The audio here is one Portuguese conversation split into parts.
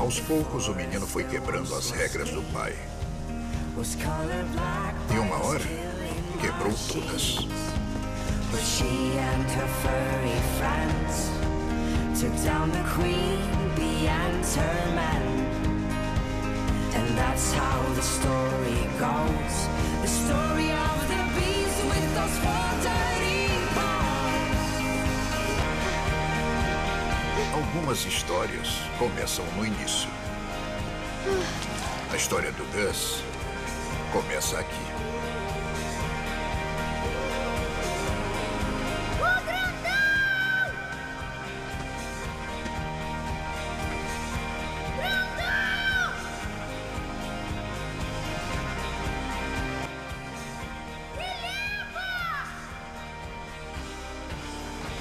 Aos poucos, o menino foi quebrando as regras do pai. E uma hora, quebrou todas. And that's how the story goes. The story of the bees with those four dirty Algumas histórias começam no início. A história do Gus começa aqui.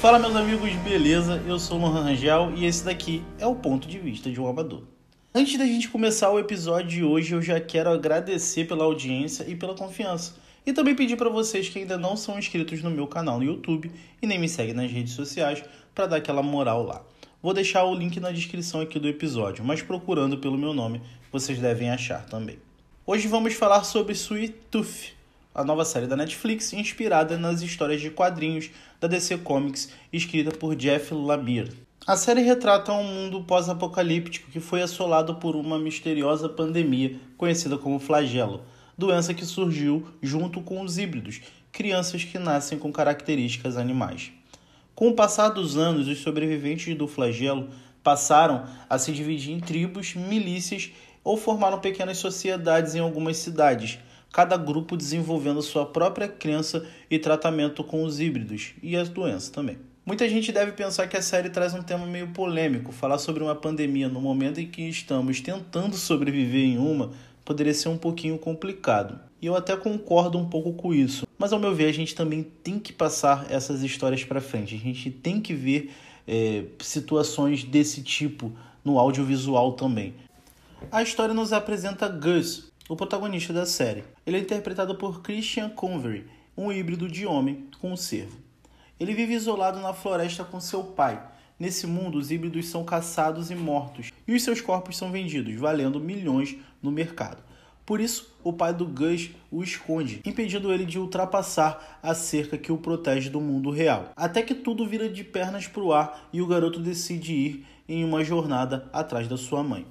Fala meus amigos, beleza? Eu sou o Lohan Rangel e esse daqui é o ponto de vista de um amador. Antes da gente começar o episódio de hoje, eu já quero agradecer pela audiência e pela confiança. E também pedir para vocês que ainda não são inscritos no meu canal no YouTube e nem me seguem nas redes sociais para dar aquela moral lá. Vou deixar o link na descrição aqui do episódio, mas procurando pelo meu nome, vocês devem achar também. Hoje vamos falar sobre Sweet Tooth, a nova série da Netflix inspirada nas histórias de quadrinhos da DC Comics, escrita por Jeff Lemire. A série retrata um mundo pós-apocalíptico que foi assolado por uma misteriosa pandemia conhecida como flagelo, doença que surgiu junto com os híbridos, crianças que nascem com características animais. Com o passar dos anos, os sobreviventes do flagelo passaram a se dividir em tribos, milícias ou formaram pequenas sociedades em algumas cidades, cada grupo desenvolvendo sua própria crença e tratamento com os híbridos e as doenças também. Muita gente deve pensar que a série traz um tema meio polêmico. Falar sobre uma pandemia no momento em que estamos tentando sobreviver em uma poderia ser um pouquinho complicado. E eu até concordo um pouco com isso. Mas ao meu ver, a gente também tem que passar essas histórias para frente. A gente tem que ver é, situações desse tipo no audiovisual também. A história nos apresenta Gus, o protagonista da série. Ele é interpretado por Christian Convery, um híbrido de homem com um cervo. Ele vive isolado na floresta com seu pai. Nesse mundo, os híbridos são caçados e mortos, e os seus corpos são vendidos, valendo milhões no mercado. Por isso, o pai do Gus o esconde, impedindo ele de ultrapassar a cerca que o protege do mundo real. Até que tudo vira de pernas para o ar e o garoto decide ir em uma jornada atrás da sua mãe.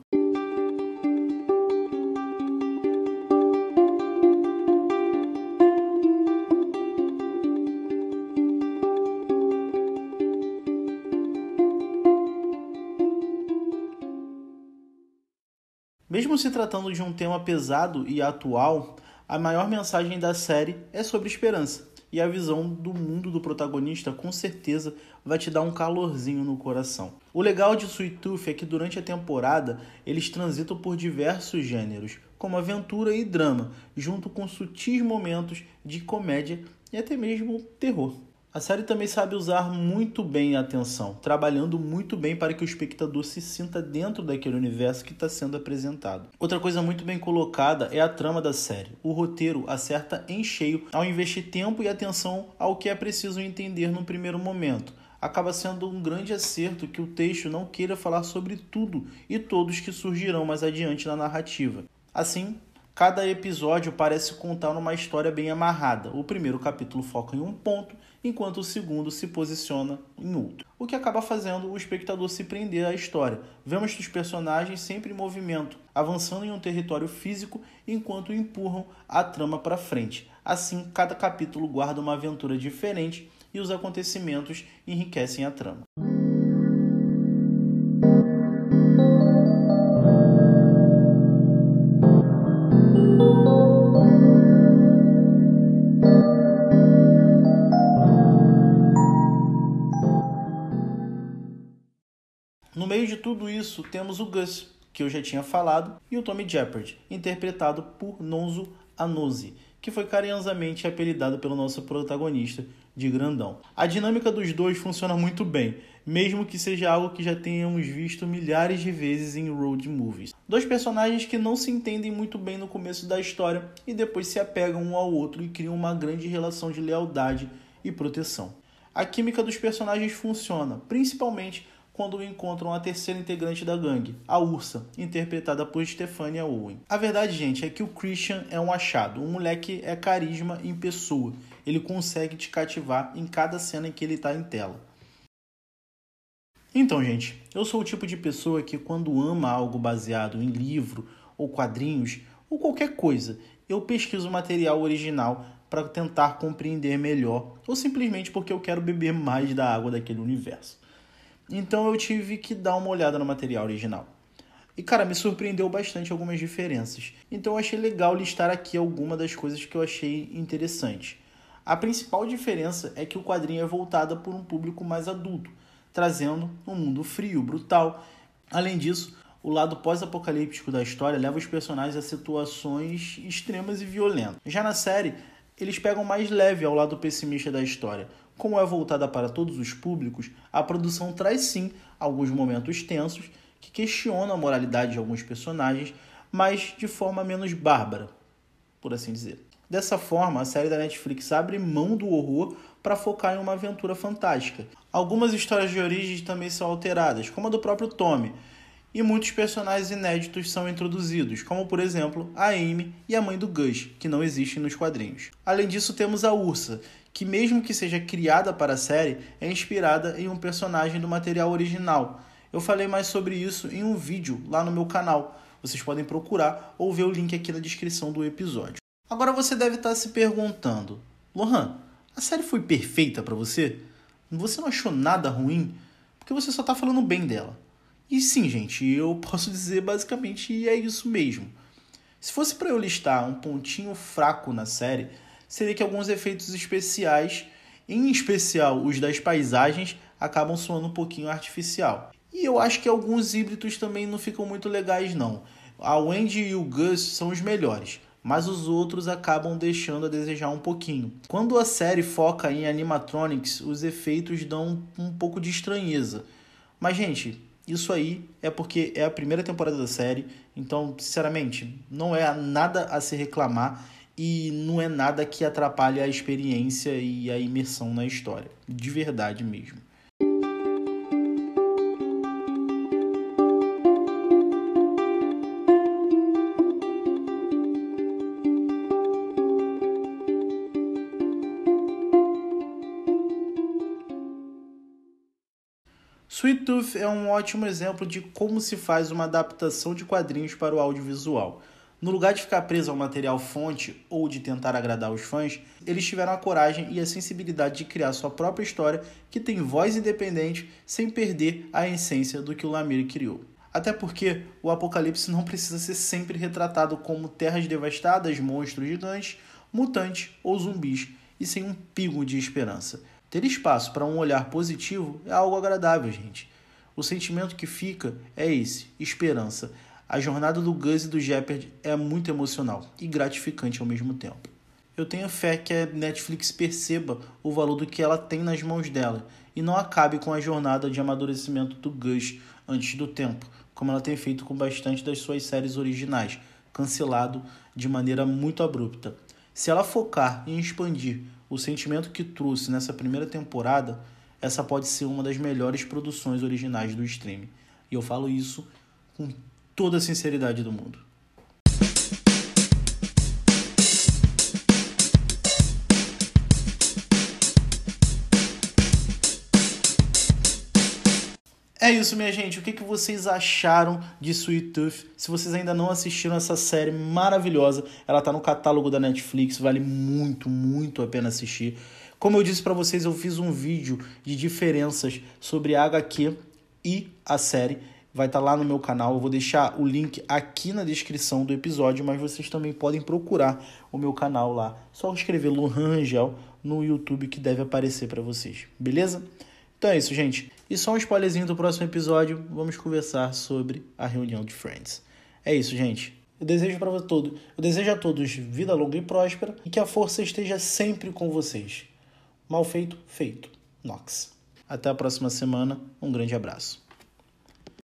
Mesmo se tratando de um tema pesado e atual, a maior mensagem da série é sobre esperança. E a visão do mundo do protagonista com certeza vai te dar um calorzinho no coração. O legal de Sweet Tooth é que durante a temporada eles transitam por diversos gêneros, como aventura e drama, junto com sutis momentos de comédia e até mesmo terror. A série também sabe usar muito bem a atenção, trabalhando muito bem para que o espectador se sinta dentro daquele universo que está sendo apresentado. Outra coisa muito bem colocada é a trama da série. O roteiro acerta em cheio ao investir tempo e atenção ao que é preciso entender no primeiro momento. Acaba sendo um grande acerto que o texto não queira falar sobre tudo e todos que surgirão mais adiante na narrativa. Assim, Cada episódio parece contar uma história bem amarrada. O primeiro capítulo foca em um ponto, enquanto o segundo se posiciona em outro. O que acaba fazendo o espectador se prender à história. Vemos os personagens sempre em movimento, avançando em um território físico enquanto empurram a trama para frente. Assim, cada capítulo guarda uma aventura diferente e os acontecimentos enriquecem a trama. Meio de tudo isso, temos o Gus, que eu já tinha falado, e o Tommy Jeopardy, interpretado por Nonzo Anozi, que foi carinhosamente apelidado pelo nosso protagonista de grandão. A dinâmica dos dois funciona muito bem, mesmo que seja algo que já tenhamos visto milhares de vezes em road movies. Dois personagens que não se entendem muito bem no começo da história e depois se apegam um ao outro e criam uma grande relação de lealdade e proteção. A química dos personagens funciona, principalmente quando encontram a terceira integrante da gangue, a Ursa, interpretada por Stefania Owen. A verdade, gente, é que o Christian é um achado. O moleque é carisma em pessoa. Ele consegue te cativar em cada cena em que ele está em tela. Então, gente, eu sou o tipo de pessoa que quando ama algo baseado em livro ou quadrinhos ou qualquer coisa, eu pesquiso material original para tentar compreender melhor ou simplesmente porque eu quero beber mais da água daquele universo. Então eu tive que dar uma olhada no material original. E cara, me surpreendeu bastante algumas diferenças. Então eu achei legal listar aqui algumas das coisas que eu achei interessantes. A principal diferença é que o quadrinho é voltado por um público mais adulto, trazendo um mundo frio, brutal. Além disso, o lado pós-apocalíptico da história leva os personagens a situações extremas e violentas. Já na série, eles pegam mais leve ao lado pessimista da história, como é voltada para todos os públicos, a produção traz sim alguns momentos tensos que questionam a moralidade de alguns personagens, mas de forma menos bárbara, por assim dizer. Dessa forma, a série da Netflix abre mão do horror para focar em uma aventura fantástica. Algumas histórias de origem também são alteradas, como a do próprio Tommy, e muitos personagens inéditos são introduzidos, como por exemplo a Amy e a mãe do Gus, que não existem nos quadrinhos. Além disso, temos a Ursa, que, mesmo que seja criada para a série, é inspirada em um personagem do material original. Eu falei mais sobre isso em um vídeo lá no meu canal. Vocês podem procurar ou ver o link aqui na descrição do episódio. Agora você deve estar se perguntando: Lohan, a série foi perfeita para você? Você não achou nada ruim? Porque você só está falando bem dela. E sim, gente, eu posso dizer basicamente é isso mesmo. Se fosse para eu listar um pontinho fraco na série, seria que alguns efeitos especiais, em especial os das paisagens, acabam soando um pouquinho artificial. E eu acho que alguns híbridos também não ficam muito legais não. A Wendy e o Gus são os melhores, mas os outros acabam deixando a desejar um pouquinho. Quando a série foca em animatronics, os efeitos dão um pouco de estranheza. Mas gente, isso aí é porque é a primeira temporada da série, então, sinceramente, não é nada a se reclamar e não é nada que atrapalhe a experiência e a imersão na história, de verdade mesmo. Sweet Tooth é um ótimo exemplo de como se faz uma adaptação de quadrinhos para o audiovisual. No lugar de ficar preso ao material fonte ou de tentar agradar os fãs, eles tiveram a coragem e a sensibilidade de criar sua própria história que tem voz independente sem perder a essência do que o Lamir criou. Até porque o apocalipse não precisa ser sempre retratado como terras devastadas, monstros gigantes, mutantes ou zumbis, e sem um pingo de esperança. Ter espaço para um olhar positivo é algo agradável, gente. O sentimento que fica é esse: esperança. A jornada do Gus e do Jeopardy é muito emocional e gratificante ao mesmo tempo. Eu tenho fé que a Netflix perceba o valor do que ela tem nas mãos dela e não acabe com a jornada de amadurecimento do Gus antes do tempo, como ela tem feito com bastante das suas séries originais, cancelado de maneira muito abrupta. Se ela focar em expandir o sentimento que trouxe nessa primeira temporada, essa pode ser uma das melhores produções originais do streaming. E eu falo isso com toda a sinceridade do mundo. É isso, minha gente. O que, que vocês acharam de Sweet Tooth? Se vocês ainda não assistiram essa série maravilhosa, ela tá no catálogo da Netflix, vale muito, muito a pena assistir. Como eu disse para vocês, eu fiz um vídeo de diferenças sobre a HQ e a série vai estar tá lá no meu canal. Eu vou deixar o link aqui na descrição do episódio, mas vocês também podem procurar o meu canal lá. Só escrever Lohan Rangel no YouTube que deve aparecer para vocês, beleza? Então é isso, gente. E só um spoilerzinho do próximo episódio, vamos conversar sobre a reunião de Friends. É isso, gente. Eu desejo para todos, eu desejo a todos vida longa e próspera e que a força esteja sempre com vocês. Mal feito, feito. Nox. Até a próxima semana. Um grande abraço.